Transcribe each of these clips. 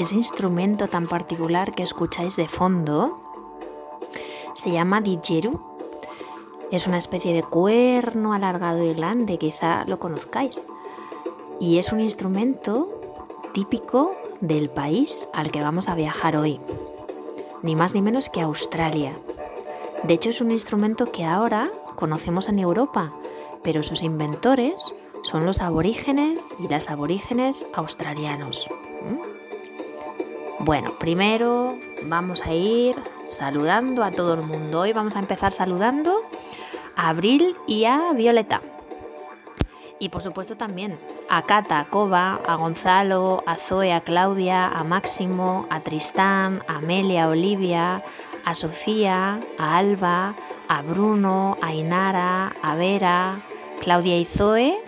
Ese instrumento tan particular que escucháis de fondo se llama didgeridoo. Es una especie de cuerno alargado y grande, quizá lo conozcáis. Y es un instrumento típico del país al que vamos a viajar hoy. Ni más ni menos que Australia. De hecho es un instrumento que ahora conocemos en Europa, pero sus inventores son los aborígenes y las aborígenes australianos. Bueno, primero vamos a ir saludando a todo el mundo. Hoy vamos a empezar saludando a Abril y a Violeta. Y por supuesto también a Cata, a Coba, a Gonzalo, a Zoe, a Claudia, a Máximo, a Tristán, a Amelia, a Olivia, a Sofía, a Alba, a Bruno, a Inara, a Vera, Claudia y Zoe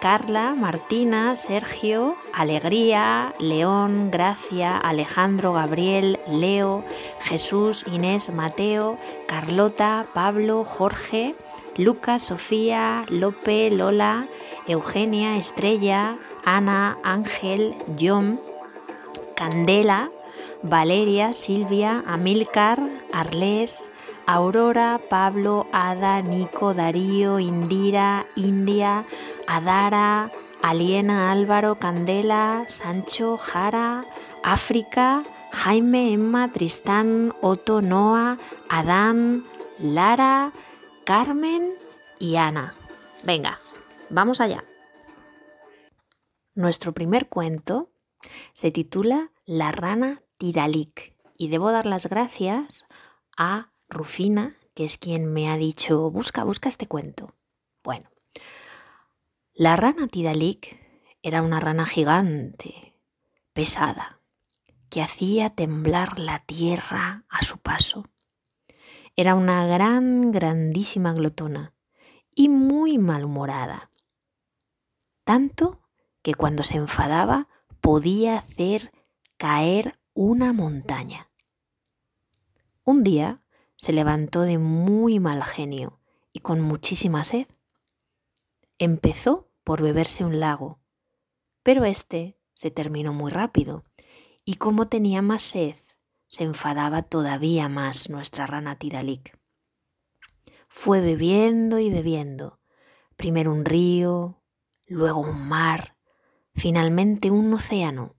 Carla, Martina, Sergio, Alegría, León, Gracia, Alejandro, Gabriel, Leo, Jesús, Inés, Mateo, Carlota, Pablo, Jorge, Lucas, Sofía, Lope, Lola, Eugenia, Estrella, Ana, Ángel, John, Candela, Valeria, Silvia, Amilcar, Arlés, Aurora, Pablo, Ada, Nico, Darío, Indira, India, Adara, Aliena, Álvaro, Candela, Sancho, Jara, África, Jaime, Emma, Tristán, Otto, Noah, Adán, Lara, Carmen y Ana. Venga, vamos allá. Nuestro primer cuento se titula La rana Tiralik y debo dar las gracias a Rufina, que es quien me ha dicho, busca, busca este cuento. Bueno, la rana Tidalik era una rana gigante, pesada, que hacía temblar la tierra a su paso. Era una gran, grandísima glotona y muy malhumorada. Tanto que cuando se enfadaba podía hacer caer una montaña. Un día se levantó de muy mal genio y con muchísima sed. Empezó por beberse un lago, pero este se terminó muy rápido y como tenía más sed, se enfadaba todavía más nuestra rana Tidalik. Fue bebiendo y bebiendo, primero un río, luego un mar, finalmente un océano,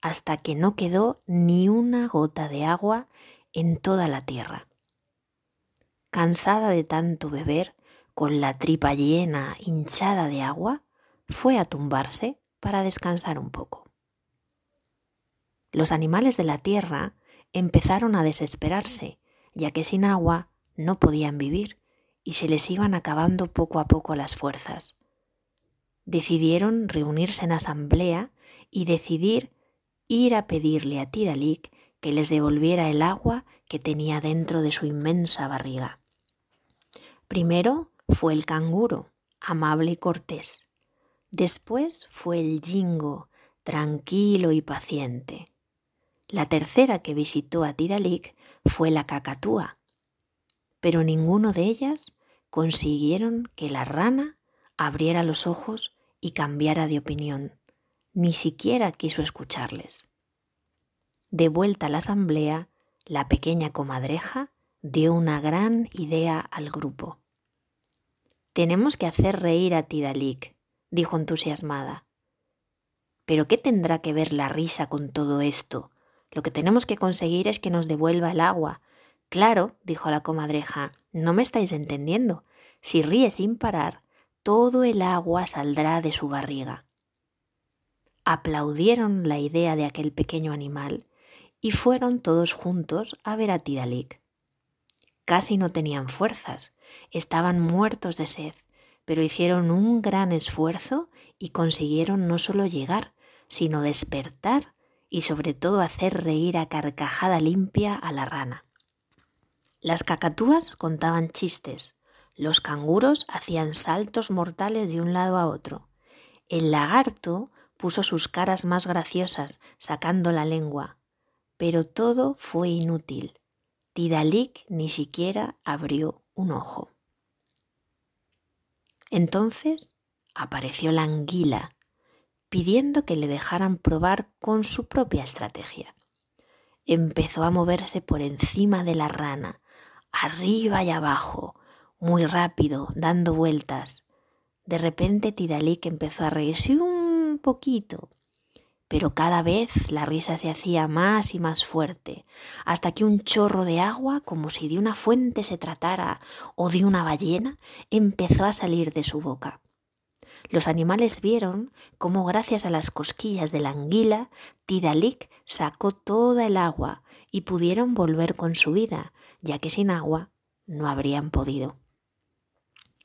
hasta que no quedó ni una gota de agua en toda la tierra. Cansada de tanto beber, con la tripa llena, hinchada de agua, fue a tumbarse para descansar un poco. Los animales de la tierra empezaron a desesperarse, ya que sin agua no podían vivir y se les iban acabando poco a poco las fuerzas. Decidieron reunirse en asamblea y decidir ir a pedirle a Tidalik que les devolviera el agua que tenía dentro de su inmensa barriga. Primero fue el canguro, amable y cortés. Después fue el jingo, tranquilo y paciente. La tercera que visitó a Tidalik fue la cacatúa, pero ninguno de ellas consiguieron que la rana abriera los ojos y cambiara de opinión. Ni siquiera quiso escucharles. De vuelta a la asamblea, la pequeña comadreja dio una gran idea al grupo. Tenemos que hacer reír a Tidalik, dijo entusiasmada. ¿Pero qué tendrá que ver la risa con todo esto? Lo que tenemos que conseguir es que nos devuelva el agua. Claro, dijo la comadreja, no me estáis entendiendo. Si ríe sin parar, todo el agua saldrá de su barriga. Aplaudieron la idea de aquel pequeño animal y fueron todos juntos a ver a Tidalik. Casi no tenían fuerzas, estaban muertos de sed, pero hicieron un gran esfuerzo y consiguieron no solo llegar, sino despertar y sobre todo hacer reír a carcajada limpia a la rana. Las cacatúas contaban chistes, los canguros hacían saltos mortales de un lado a otro, el lagarto puso sus caras más graciosas, sacando la lengua. Pero todo fue inútil. Tidalik ni siquiera abrió ojo. Entonces apareció la anguila, pidiendo que le dejaran probar con su propia estrategia. Empezó a moverse por encima de la rana, arriba y abajo, muy rápido, dando vueltas. De repente Tidalik empezó a reírse un poquito, pero cada vez la risa se hacía más y más fuerte, hasta que un chorro de agua, como si de una fuente se tratara o de una ballena, empezó a salir de su boca. Los animales vieron cómo gracias a las cosquillas de la anguila, Tidalik sacó toda el agua y pudieron volver con su vida, ya que sin agua no habrían podido.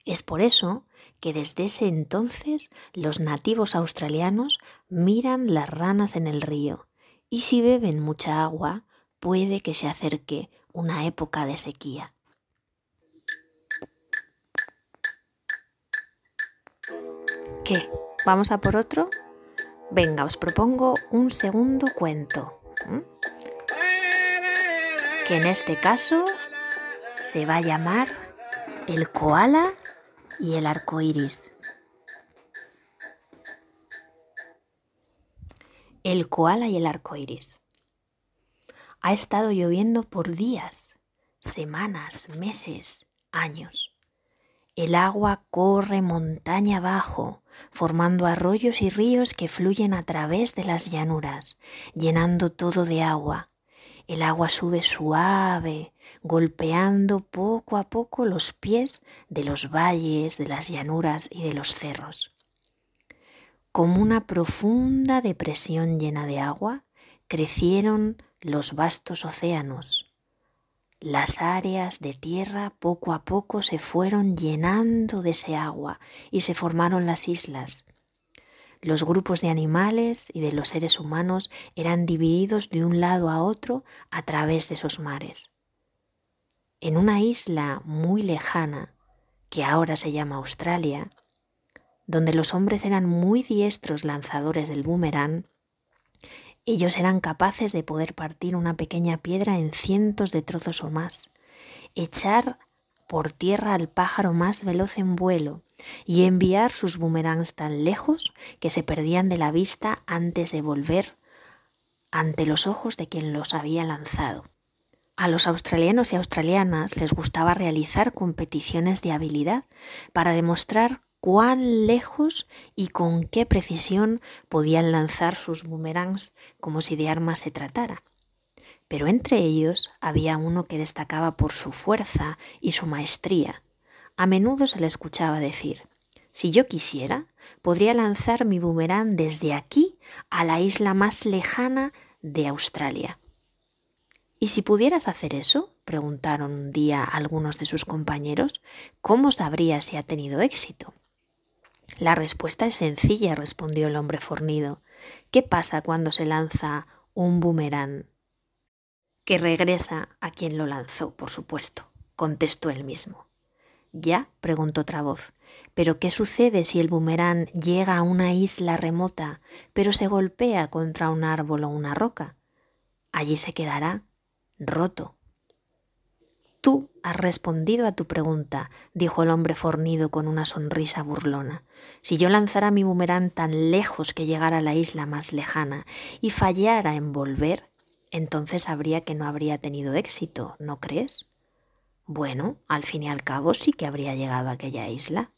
Es por eso que desde ese entonces los nativos australianos miran las ranas en el río y si beben mucha agua puede que se acerque una época de sequía. ¿Qué? ¿Vamos a por otro? Venga, os propongo un segundo cuento. Que en este caso se va a llamar El koala y el arco iris. El koala y el arco iris. Ha estado lloviendo por días, semanas, meses, años. El agua corre montaña abajo, formando arroyos y ríos que fluyen a través de las llanuras, llenando todo de agua. El agua sube suave, golpeando poco a poco los pies de los valles, de las llanuras y de los cerros. Como una profunda depresión llena de agua, crecieron los vastos océanos. Las áreas de tierra poco a poco se fueron llenando de ese agua y se formaron las islas. Los grupos de animales y de los seres humanos eran divididos de un lado a otro a través de esos mares. En una isla muy lejana, que ahora se llama Australia, donde los hombres eran muy diestros lanzadores del boomerang, ellos eran capaces de poder partir una pequeña piedra en cientos de trozos o más, echar por tierra al pájaro más veloz en vuelo y enviar sus boomerangs tan lejos que se perdían de la vista antes de volver ante los ojos de quien los había lanzado. A los australianos y australianas les gustaba realizar competiciones de habilidad para demostrar cuán lejos y con qué precisión podían lanzar sus boomerangs como si de armas se tratara. Pero entre ellos había uno que destacaba por su fuerza y su maestría. A menudo se le escuchaba decir, si yo quisiera, podría lanzar mi boomerang desde aquí a la isla más lejana de Australia. ¿Y si pudieras hacer eso? preguntaron un día algunos de sus compañeros, ¿cómo sabrías si ha tenido éxito? La respuesta es sencilla, respondió el hombre fornido. ¿Qué pasa cuando se lanza un boomerang? Que regresa a quien lo lanzó, por supuesto, contestó él mismo. ¿Ya? preguntó otra voz. ¿Pero qué sucede si el boomerang llega a una isla remota, pero se golpea contra un árbol o una roca? Allí se quedará roto. Tú has respondido a tu pregunta, dijo el hombre fornido con una sonrisa burlona. Si yo lanzara mi boomerang tan lejos que llegara a la isla más lejana y fallara en volver, entonces sabría que no habría tenido éxito, ¿no crees? Bueno, al fin y al cabo sí que habría llegado a aquella isla.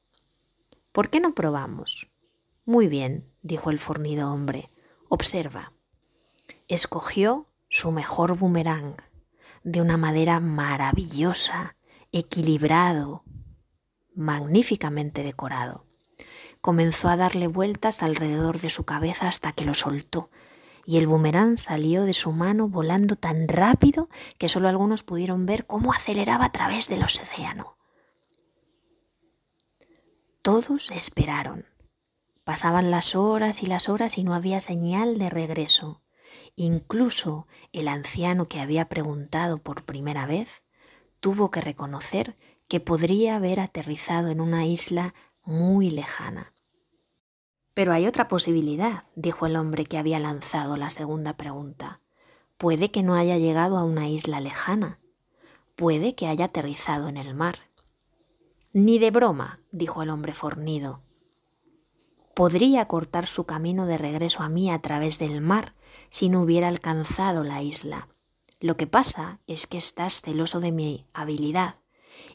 ¿Por qué no probamos? Muy bien, dijo el fornido hombre. Observa. Escogió su mejor boomerang de una madera maravillosa, equilibrado, magníficamente decorado. Comenzó a darle vueltas alrededor de su cabeza hasta que lo soltó, y el boomerang salió de su mano volando tan rápido que solo algunos pudieron ver cómo aceleraba a través del océano. Todos esperaron. Pasaban las horas y las horas y no había señal de regreso. Incluso el anciano que había preguntado por primera vez tuvo que reconocer que podría haber aterrizado en una isla muy lejana. Pero hay otra posibilidad, dijo el hombre que había lanzado la segunda pregunta. Puede que no haya llegado a una isla lejana. Puede que haya aterrizado en el mar. Ni de broma, dijo el hombre fornido. Podría cortar su camino de regreso a mí a través del mar si no hubiera alcanzado la isla. Lo que pasa es que estás celoso de mi habilidad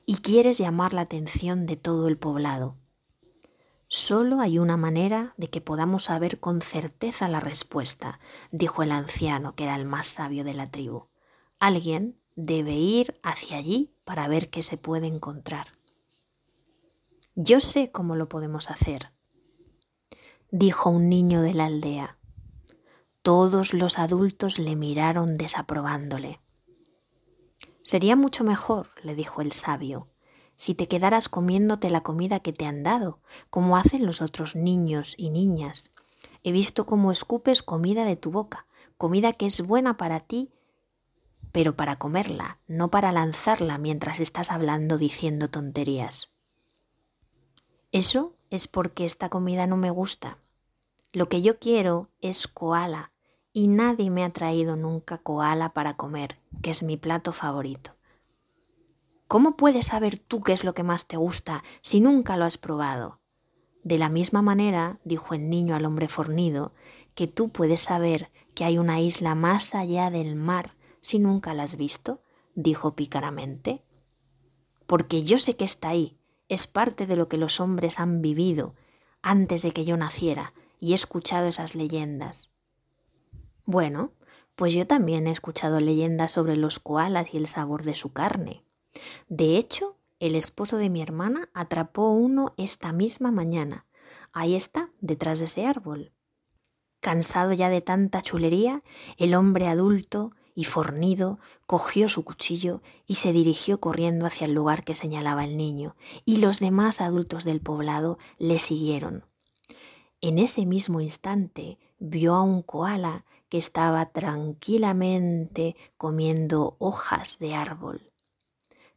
y quieres llamar la atención de todo el poblado. Solo hay una manera de que podamos saber con certeza la respuesta, dijo el anciano, que era el más sabio de la tribu. Alguien debe ir hacia allí para ver qué se puede encontrar. Yo sé cómo lo podemos hacer, dijo un niño de la aldea. Todos los adultos le miraron desaprobándole. Sería mucho mejor, le dijo el sabio, si te quedaras comiéndote la comida que te han dado, como hacen los otros niños y niñas. He visto cómo escupes comida de tu boca, comida que es buena para ti, pero para comerla, no para lanzarla mientras estás hablando diciendo tonterías. Eso es porque esta comida no me gusta. Lo que yo quiero es koala, y nadie me ha traído nunca koala para comer, que es mi plato favorito. ¿Cómo puedes saber tú qué es lo que más te gusta si nunca lo has probado? De la misma manera, dijo el niño al hombre fornido, que tú puedes saber que hay una isla más allá del mar si nunca la has visto, dijo pícaramente. Porque yo sé que está ahí, es parte de lo que los hombres han vivido antes de que yo naciera y he escuchado esas leyendas. Bueno, pues yo también he escuchado leyendas sobre los koalas y el sabor de su carne. De hecho, el esposo de mi hermana atrapó uno esta misma mañana. Ahí está, detrás de ese árbol. Cansado ya de tanta chulería, el hombre adulto y fornido cogió su cuchillo y se dirigió corriendo hacia el lugar que señalaba el niño, y los demás adultos del poblado le siguieron. En ese mismo instante vio a un koala que estaba tranquilamente comiendo hojas de árbol.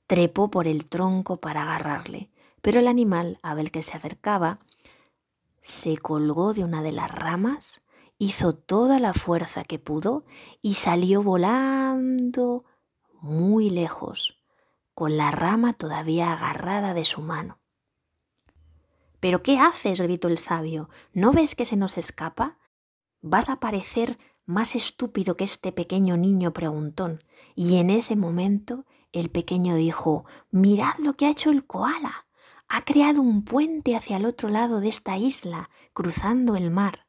Trepó por el tronco para agarrarle, pero el animal, a ver que se acercaba, se colgó de una de las ramas, hizo toda la fuerza que pudo y salió volando muy lejos, con la rama todavía agarrada de su mano. ¿Pero qué haces? gritó el sabio. ¿No ves que se nos escapa? Vas a parecer más estúpido que este pequeño niño preguntón. Y en ese momento el pequeño dijo, Mirad lo que ha hecho el koala. Ha creado un puente hacia el otro lado de esta isla, cruzando el mar.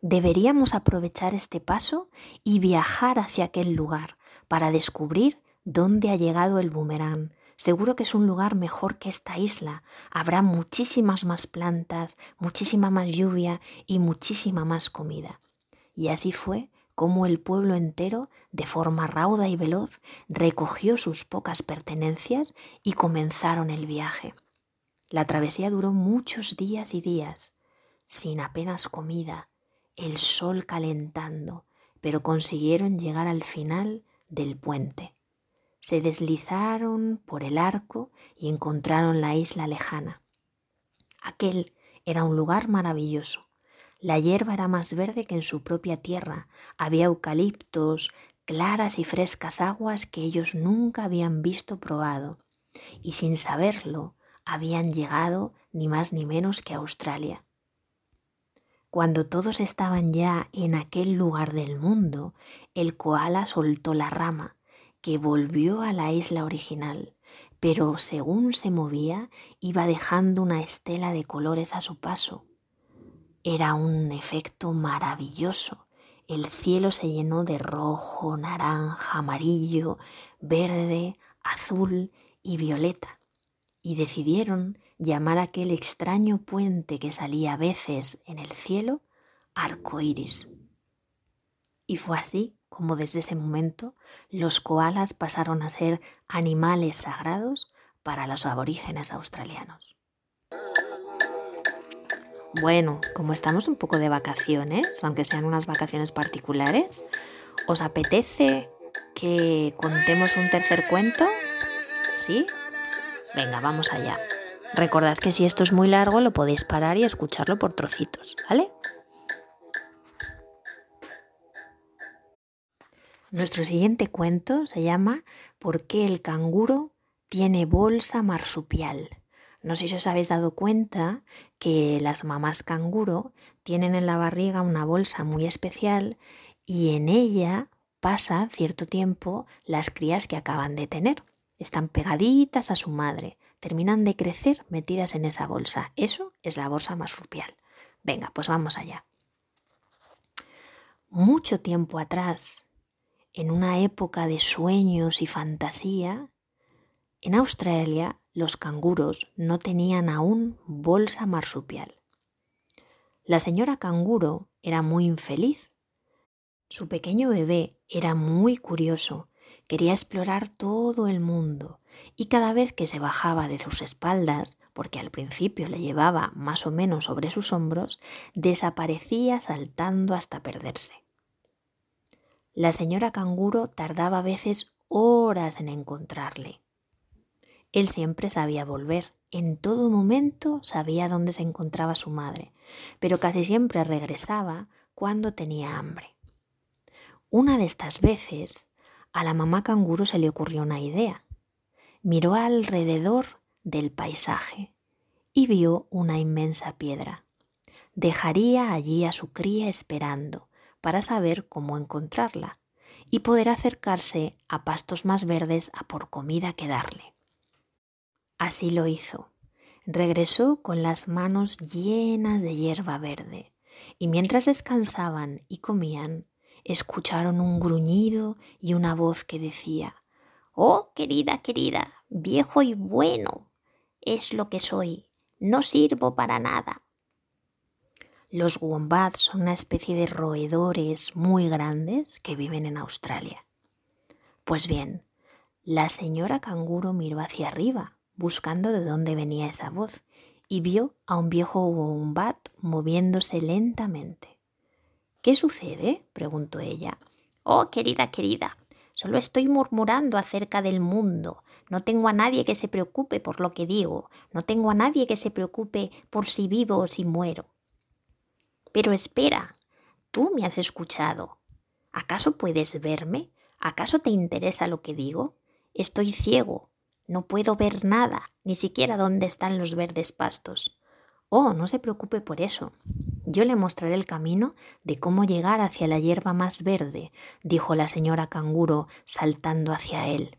Deberíamos aprovechar este paso y viajar hacia aquel lugar para descubrir dónde ha llegado el boomerang, Seguro que es un lugar mejor que esta isla. Habrá muchísimas más plantas, muchísima más lluvia y muchísima más comida. Y así fue como el pueblo entero, de forma rauda y veloz, recogió sus pocas pertenencias y comenzaron el viaje. La travesía duró muchos días y días, sin apenas comida, el sol calentando, pero consiguieron llegar al final del puente se deslizaron por el arco y encontraron la isla lejana. Aquel era un lugar maravilloso. La hierba era más verde que en su propia tierra. Había eucaliptos, claras y frescas aguas que ellos nunca habían visto probado. Y sin saberlo, habían llegado ni más ni menos que a Australia. Cuando todos estaban ya en aquel lugar del mundo, el koala soltó la rama que volvió a la isla original, pero según se movía iba dejando una estela de colores a su paso. Era un efecto maravilloso. El cielo se llenó de rojo, naranja, amarillo, verde, azul y violeta, y decidieron llamar aquel extraño puente que salía a veces en el cielo arco iris. Y fue así como desde ese momento los koalas pasaron a ser animales sagrados para los aborígenes australianos. Bueno, como estamos un poco de vacaciones, aunque sean unas vacaciones particulares, ¿os apetece que contemos un tercer cuento? ¿Sí? Venga, vamos allá. Recordad que si esto es muy largo lo podéis parar y escucharlo por trocitos, ¿vale? Nuestro siguiente cuento se llama ¿Por qué el canguro tiene bolsa marsupial? No sé si os habéis dado cuenta que las mamás canguro tienen en la barriga una bolsa muy especial y en ella pasa cierto tiempo las crías que acaban de tener. Están pegaditas a su madre, terminan de crecer metidas en esa bolsa. Eso es la bolsa marsupial. Venga, pues vamos allá. Mucho tiempo atrás, en una época de sueños y fantasía, en Australia los canguros no tenían aún bolsa marsupial. La señora canguro era muy infeliz. Su pequeño bebé era muy curioso, quería explorar todo el mundo y cada vez que se bajaba de sus espaldas, porque al principio le llevaba más o menos sobre sus hombros, desaparecía saltando hasta perderse. La señora canguro tardaba a veces horas en encontrarle. Él siempre sabía volver, en todo momento sabía dónde se encontraba su madre, pero casi siempre regresaba cuando tenía hambre. Una de estas veces, a la mamá canguro se le ocurrió una idea. Miró alrededor del paisaje y vio una inmensa piedra. Dejaría allí a su cría esperando para saber cómo encontrarla y poder acercarse a pastos más verdes a por comida que darle. Así lo hizo. Regresó con las manos llenas de hierba verde, y mientras descansaban y comían, escucharon un gruñido y una voz que decía Oh, querida, querida, viejo y bueno, es lo que soy, no sirvo para nada. Los wombats son una especie de roedores muy grandes que viven en Australia. Pues bien, la señora canguro miró hacia arriba buscando de dónde venía esa voz, y vio a un viejo wombat moviéndose lentamente. ¿Qué sucede? preguntó ella. Oh, querida, querida, solo estoy murmurando acerca del mundo. No tengo a nadie que se preocupe por lo que digo. No tengo a nadie que se preocupe por si vivo o si muero. Pero espera, tú me has escuchado. ¿Acaso puedes verme? ¿Acaso te interesa lo que digo? Estoy ciego, no puedo ver nada, ni siquiera dónde están los verdes pastos. Oh, no se preocupe por eso. Yo le mostraré el camino de cómo llegar hacia la hierba más verde, dijo la señora canguro saltando hacia él.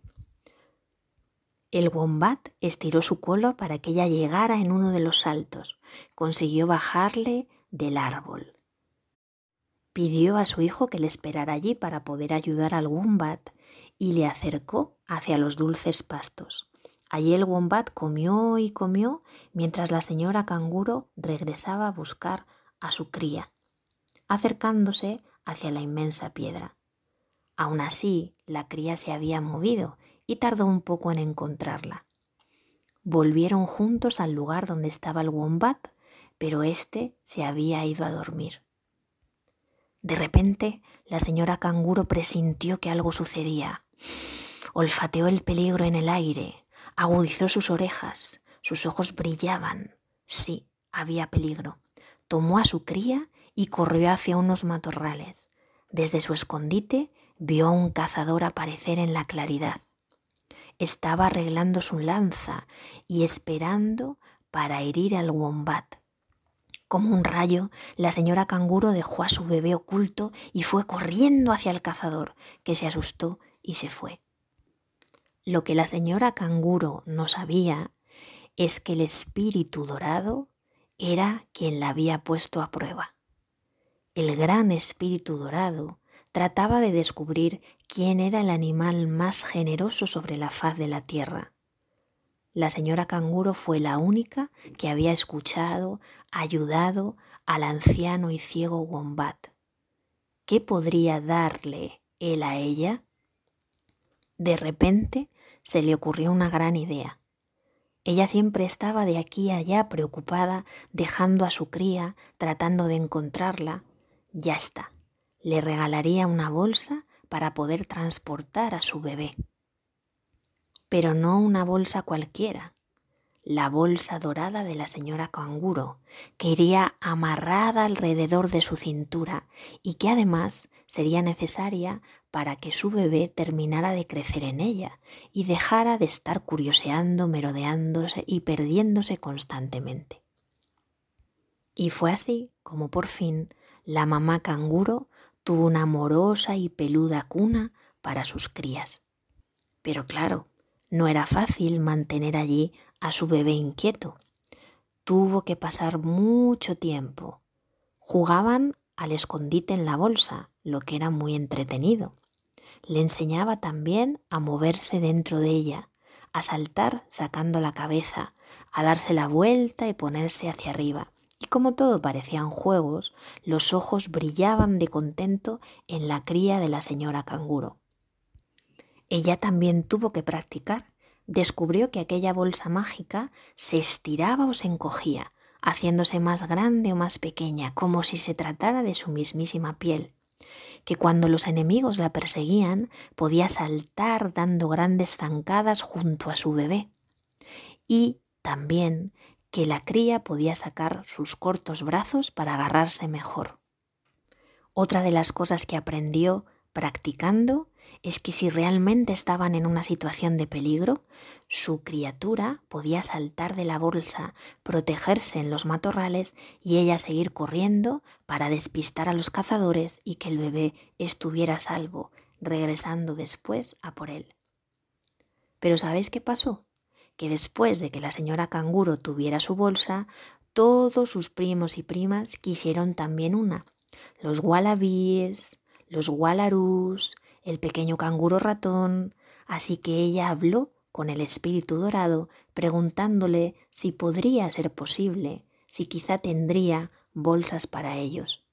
El wombat estiró su cola para que ella llegara en uno de los saltos. Consiguió bajarle del árbol. Pidió a su hijo que le esperara allí para poder ayudar al wombat y le acercó hacia los dulces pastos. Allí el wombat comió y comió mientras la señora canguro regresaba a buscar a su cría, acercándose hacia la inmensa piedra. Aún así, la cría se había movido y tardó un poco en encontrarla. Volvieron juntos al lugar donde estaba el wombat, pero éste se había ido a dormir. De repente, la señora canguro presintió que algo sucedía. Olfateó el peligro en el aire, agudizó sus orejas, sus ojos brillaban. Sí, había peligro. Tomó a su cría y corrió hacia unos matorrales. Desde su escondite vio a un cazador aparecer en la claridad. Estaba arreglando su lanza y esperando para herir al wombat. Como un rayo, la señora canguro dejó a su bebé oculto y fue corriendo hacia el cazador, que se asustó y se fue. Lo que la señora canguro no sabía es que el espíritu dorado era quien la había puesto a prueba. El gran espíritu dorado trataba de descubrir quién era el animal más generoso sobre la faz de la tierra. La señora canguro fue la única que había escuchado, ayudado al anciano y ciego wombat. ¿Qué podría darle él a ella? De repente se le ocurrió una gran idea. Ella siempre estaba de aquí a allá preocupada, dejando a su cría, tratando de encontrarla. Ya está, le regalaría una bolsa para poder transportar a su bebé. Pero no una bolsa cualquiera. la bolsa dorada de la señora canguro, que iría amarrada alrededor de su cintura y que además sería necesaria para que su bebé terminara de crecer en ella y dejara de estar curioseando, merodeándose y perdiéndose constantemente. Y fue así como por fin la mamá canguro tuvo una amorosa y peluda cuna para sus crías. Pero claro, no era fácil mantener allí a su bebé inquieto. Tuvo que pasar mucho tiempo. Jugaban al escondite en la bolsa, lo que era muy entretenido. Le enseñaba también a moverse dentro de ella, a saltar sacando la cabeza, a darse la vuelta y ponerse hacia arriba. Y como todo parecían juegos, los ojos brillaban de contento en la cría de la señora canguro. Ella también tuvo que practicar descubrió que aquella bolsa mágica se estiraba o se encogía, haciéndose más grande o más pequeña, como si se tratara de su mismísima piel, que cuando los enemigos la perseguían podía saltar dando grandes zancadas junto a su bebé, y también que la cría podía sacar sus cortos brazos para agarrarse mejor. Otra de las cosas que aprendió practicando es que si realmente estaban en una situación de peligro, su criatura podía saltar de la bolsa, protegerse en los matorrales y ella seguir corriendo para despistar a los cazadores y que el bebé estuviera a salvo, regresando después a por él. Pero ¿sabéis qué pasó? Que después de que la señora canguro tuviera su bolsa, todos sus primos y primas quisieron también una. Los wallabies, los wallarus, el pequeño canguro ratón, así que ella habló con el espíritu dorado preguntándole si podría ser posible, si quizá tendría bolsas para ellos.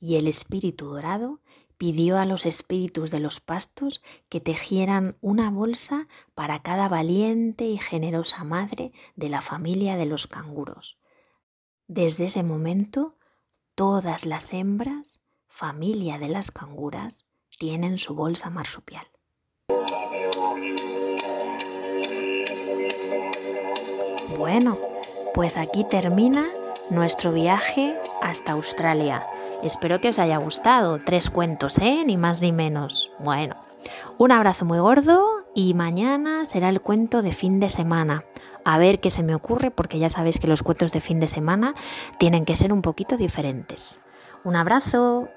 Y el espíritu dorado pidió a los espíritus de los pastos que tejieran una bolsa para cada valiente y generosa madre de la familia de los canguros. Desde ese momento, todas las hembras, familia de las canguras, tienen su bolsa marsupial. Bueno, pues aquí termina nuestro viaje hasta Australia. Espero que os haya gustado. Tres cuentos, ¿eh? Ni más ni menos. Bueno, un abrazo muy gordo y mañana será el cuento de fin de semana. A ver qué se me ocurre porque ya sabéis que los cuentos de fin de semana tienen que ser un poquito diferentes. Un abrazo.